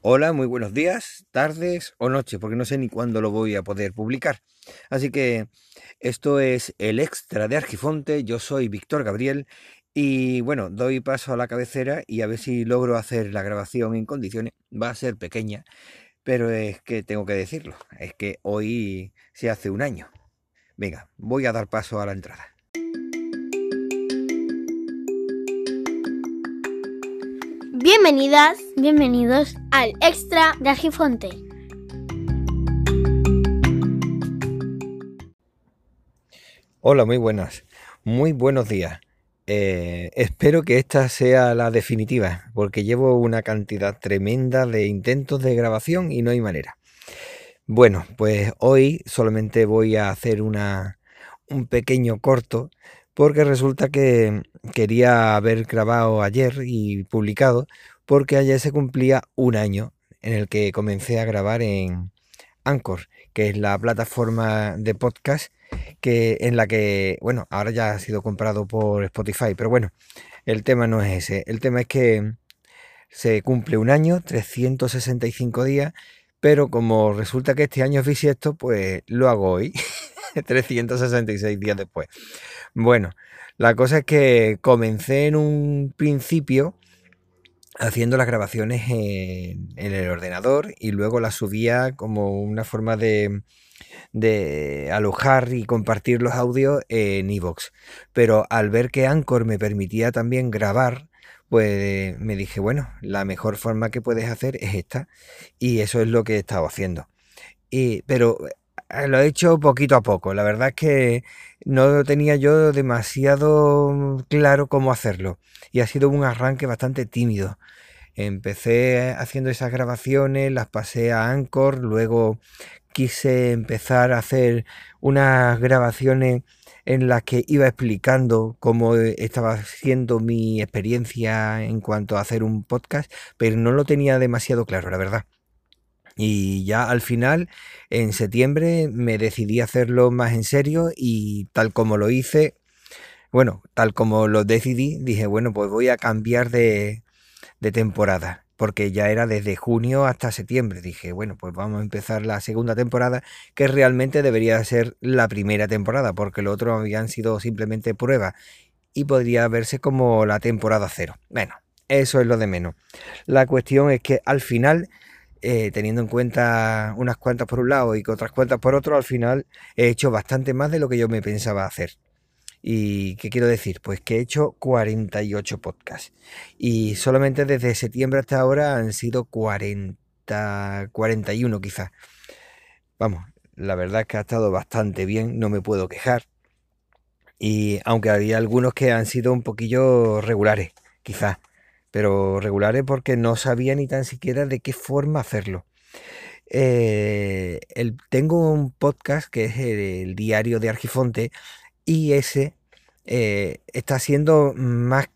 Hola, muy buenos días, tardes o noches, porque no sé ni cuándo lo voy a poder publicar. Así que esto es el extra de Argifonte, yo soy Víctor Gabriel y bueno, doy paso a la cabecera y a ver si logro hacer la grabación en condiciones. Va a ser pequeña, pero es que tengo que decirlo, es que hoy se hace un año. Venga, voy a dar paso a la entrada. Bienvenidas, bienvenidos al Extra de Argifonte. Hola, muy buenas, muy buenos días. Eh, espero que esta sea la definitiva, porque llevo una cantidad tremenda de intentos de grabación y no hay manera. Bueno, pues hoy solamente voy a hacer una, un pequeño corto porque resulta que quería haber grabado ayer y publicado, porque ayer se cumplía un año en el que comencé a grabar en Anchor, que es la plataforma de podcast que en la que, bueno, ahora ya ha sido comprado por Spotify, pero bueno, el tema no es ese. El tema es que se cumple un año, 365 días, pero como resulta que este año es bisiesto, pues lo hago hoy, 366 días después. Bueno, la cosa es que comencé en un principio haciendo las grabaciones en, el ordenador y luego las subía como una forma de, alojar y compartir los audios en iVoox. Pero al ver que Anchor me permitía también grabar, pues me dije, bueno, la mejor forma que puedes hacer es esta. Y eso es lo que he estado haciendo. Y, pero lo he hecho poquito a poco. La verdad es que no tenía yo demasiado claro cómo hacerlo. Y ha sido un arranque bastante tímido. Empecé haciendo esas grabaciones, las pasé a Anchor, luego quise empezar a hacer unas grabaciones en las que iba explicando cómo estaba siendo mi experiencia en cuanto a hacer un podcast, pero no lo tenía demasiado claro, la verdad. Y ya al final, en septiembre, me decidí hacerlo más en serio y tal como lo hice, bueno, tal como lo decidí, dije, bueno, pues voy a cambiar de, de temporada, porque ya era desde junio hasta septiembre. Dije, bueno, pues vamos a empezar la segunda temporada, que realmente debería ser la primera temporada, porque lo otro habían sido simplemente pruebas y podría verse como la temporada cero. Bueno, eso es lo de menos. La cuestión es que al final eh, teniendo en cuenta unas cuantas por un lado y otras cuantas por otro, al final he hecho bastante más de lo que yo me pensaba hacer. ¿Y qué quiero decir? Pues que he hecho 48 podcasts. Y solamente desde septiembre hasta ahora han sido 40, 41 quizás. Vamos, la verdad es que ha estado bastante bien, no me puedo quejar. Y aunque había algunos que han sido un poquillo regulares, quizás pero regulares porque no sabía ni tan siquiera de qué forma hacerlo. Eh, tengo un podcast que es el, diario de Argifonte y ese eh, está siendo más,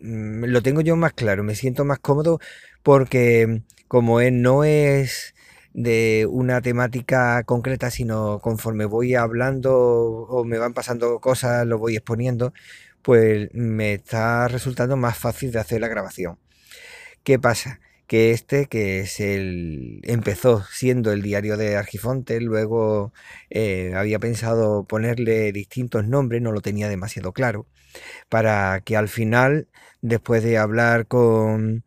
mm, lo tengo yo más claro, me siento más cómodo porque como él no es de una temática concreta, sino conforme voy hablando o me van pasando cosas, lo voy exponiendo, pues me está resultando más fácil de hacer la grabación. ¿Qué pasa? Que este, que es el. empezó siendo el diario de Argifonte, luego eh, había pensado ponerle distintos nombres, no lo tenía demasiado claro, para que al final, después de hablar con.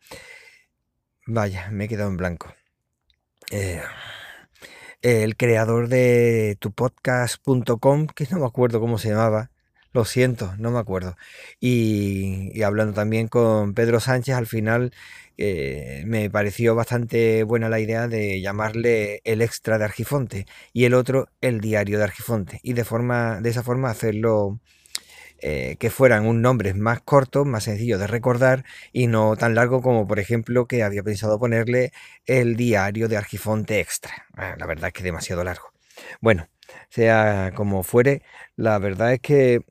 Vaya, me he quedado en blanco. Eh, el creador de tupodcast.com, que no me acuerdo cómo se llamaba, lo siento, no me acuerdo. Y, hablando también con Pedro Sánchez, al final eh, me pareció bastante buena la idea de llamarle el extra de Argifonte y el otro el diario de Argifonte. Y de, forma, de esa forma hacerlo eh, que fueran un nombre más corto, más sencillo de recordar y no tan largo como por ejemplo que había pensado ponerle el diario de Argifonte extra. Ah, la verdad es que demasiado largo. Bueno, sea como fuere, la verdad es que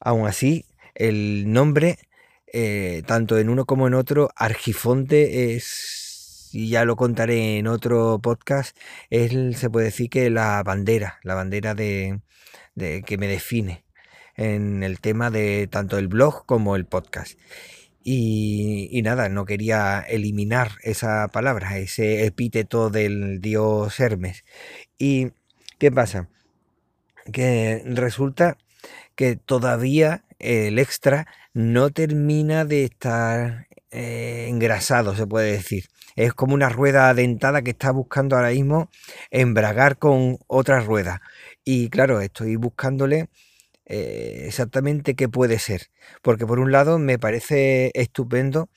Aún así, el nombre, eh, tanto en uno como en otro, Argifonte es, y ya lo contaré en otro podcast, es, se puede decir que la bandera, la bandera de, que me define en el tema de tanto el blog como el podcast. Y, nada, no quería eliminar esa palabra, ese epíteto del dios Hermes. ¿Y qué pasa? Que resulta que todavía el extra no termina de estar eh, engrasado, se puede decir. Es como una rueda dentada que está buscando ahora mismo embragar con otra rueda. Y claro, estoy buscándole eh, exactamente qué puede ser. Porque por un lado me parece estupendo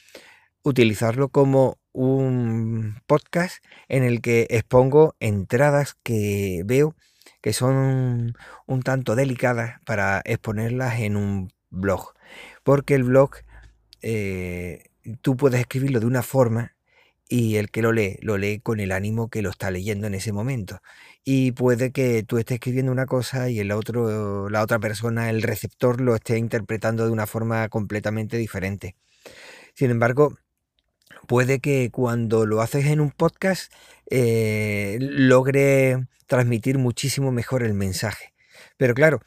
utilizarlo como un podcast en el que expongo entradas que veo que son un tanto delicadas para exponerlas en un blog. Porque el blog eh, tú puedes escribirlo de una forma y el que lo lee, lo lee con el ánimo que lo está leyendo en ese momento. Y puede que tú estés escribiendo una cosa y el otro, la otra persona, el receptor, lo esté interpretando de una forma completamente diferente. Sin embargo, puede que cuando lo haces en un podcast eh, logre transmitir muchísimo mejor el mensaje. Pero claro,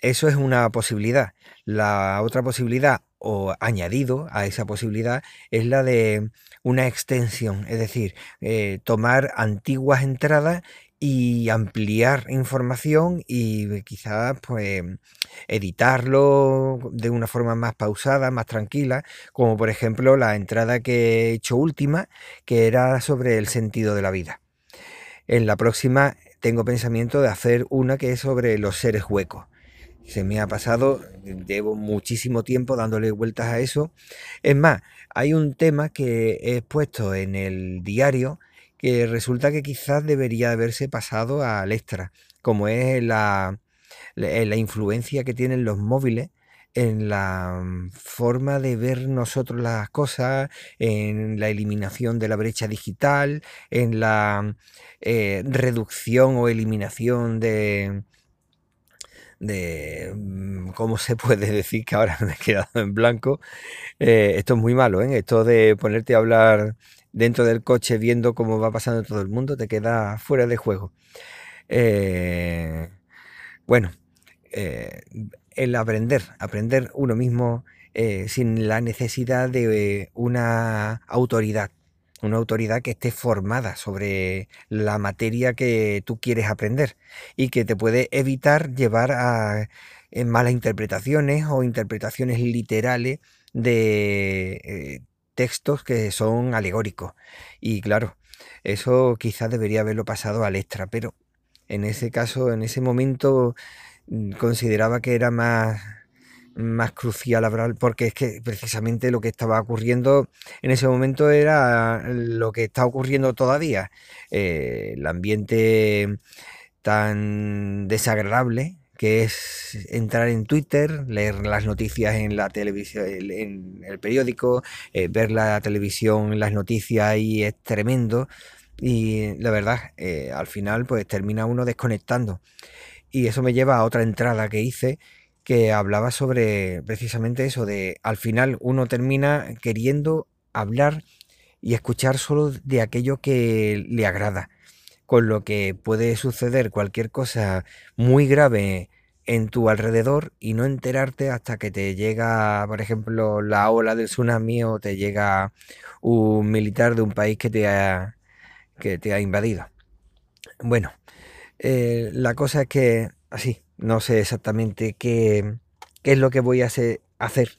eso es una posibilidad. La otra posibilidad o añadido a esa posibilidad es la de una extensión, es decir, eh, tomar antiguas entradas y ampliar información y quizás pues editarlo de una forma más pausada, más tranquila, como por ejemplo la entrada que he hecho última, que era sobre el sentido de la vida. En la próxima tengo pensamiento de hacer una que es sobre los seres huecos se me ha pasado, llevo muchísimo tiempo dándole vueltas a eso. Es más, hay un tema que he puesto en el diario que resulta que quizás debería haberse pasado al extra, como es la, la, influencia que tienen los móviles en la forma de ver nosotros las cosas, en la eliminación de la brecha digital, en la eh, reducción o eliminación de, de mm, cómo se puede decir que ahora me he quedado en blanco. Eh, esto es muy malo, ¿eh? Esto de ponerte a hablar dentro del coche viendo cómo va pasando todo el mundo, te queda fuera de juego. Eh, bueno, el aprender, aprender uno mismo sin la necesidad de una autoridad una autoridad que esté formada sobre la materia que tú quieres aprender y que te puede evitar llevar a eh, malas interpretaciones o interpretaciones literales de eh, textos que son alegóricos. Y claro, eso quizás debería haberlo pasado al extra, pero en ese caso, en ese momento, mm, consideraba que era más más crucial hablar, porque es que precisamente lo que estaba ocurriendo en ese momento era lo que está ocurriendo todavía. Eh, el ambiente tan desagradable que es entrar en Twitter, leer las noticias en la televisión, en el periódico, eh, ver la televisión, las noticias y es tremendo. Y la verdad, eh, al final, pues termina uno desconectando. Y eso me lleva a otra entrada que hice, que hablaba sobre precisamente eso, de al final uno termina queriendo hablar y escuchar solo de aquello que le agrada, con lo que puede suceder cualquier cosa muy grave en tu alrededor y no enterarte hasta que te llega, por ejemplo, la ola del tsunami o te llega un militar de un país que te ha, que te ha invadido. Bueno, eh, la cosa es que así, no sé exactamente qué, es lo que voy a hacer,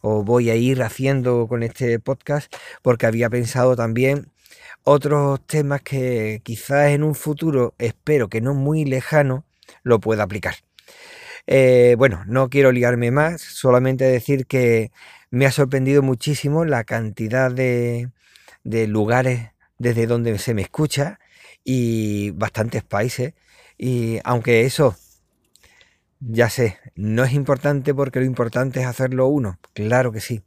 o voy a ir haciendo con este podcast, porque había pensado también otros temas que quizás en un futuro, espero que no muy lejano, lo pueda aplicar. Eh, bueno, no quiero liarme más, solamente decir que me ha sorprendido muchísimo la cantidad de, de lugares desde donde se me escucha y bastantes países. Y aunque eso ya sé, no es importante porque lo importante es hacerlo uno, claro que sí,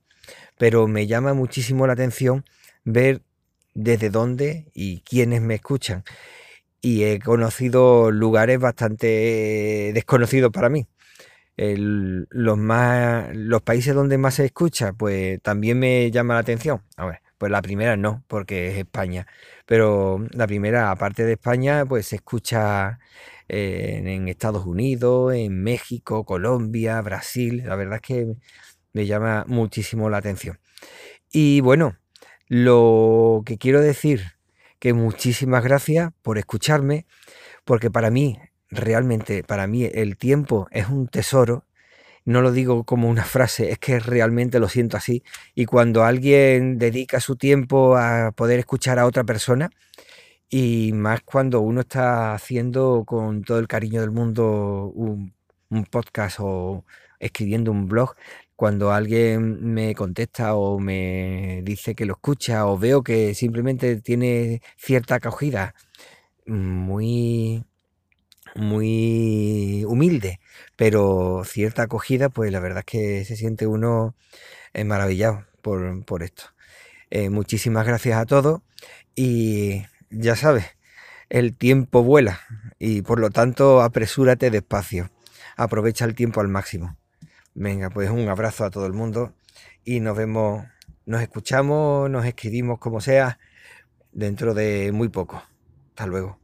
pero me llama muchísimo la atención ver desde dónde y quiénes me escuchan. Y he conocido lugares bastante desconocidos para mí. los, más, los países donde más se escucha, pues también me llama la atención. A ver, pues la primera no, porque es España. Pero la primera, aparte de España, pues se escucha en Estados Unidos, en México, Colombia, Brasil. La verdad es que me llama muchísimo la atención. Y bueno, lo que quiero decir, que muchísimas gracias por escucharme, porque para mí, realmente, para mí el tiempo es un tesoro. No lo digo como una frase, es que realmente lo siento así. Y cuando alguien dedica su tiempo a poder escuchar a otra persona, y más cuando uno está haciendo con todo el cariño del mundo un, un podcast o escribiendo un blog, cuando alguien me contesta o me dice que lo escucha o veo que simplemente tiene cierta acogida muy muy humilde, pero cierta acogida, pues la verdad es que se siente uno eh, maravillado por, por esto. Eh, muchísimas gracias a todos y ya sabes, el tiempo vuela y por lo tanto apresúrate despacio, aprovecha el tiempo al máximo. Venga, pues un abrazo a todo el mundo y nos vemos, nos escuchamos, nos escribimos como sea dentro de muy poco. Hasta luego.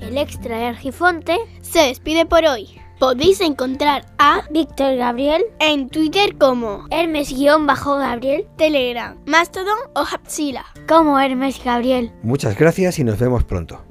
El extra de Argifonte Se despide por hoy. Podéis encontrar a Víctor Gabriel, en Twitter como Hermes-Gabriel, Telegram, Mastodon o Hapsila. como Hermes Gabriel. Muchas gracias y nos vemos pronto.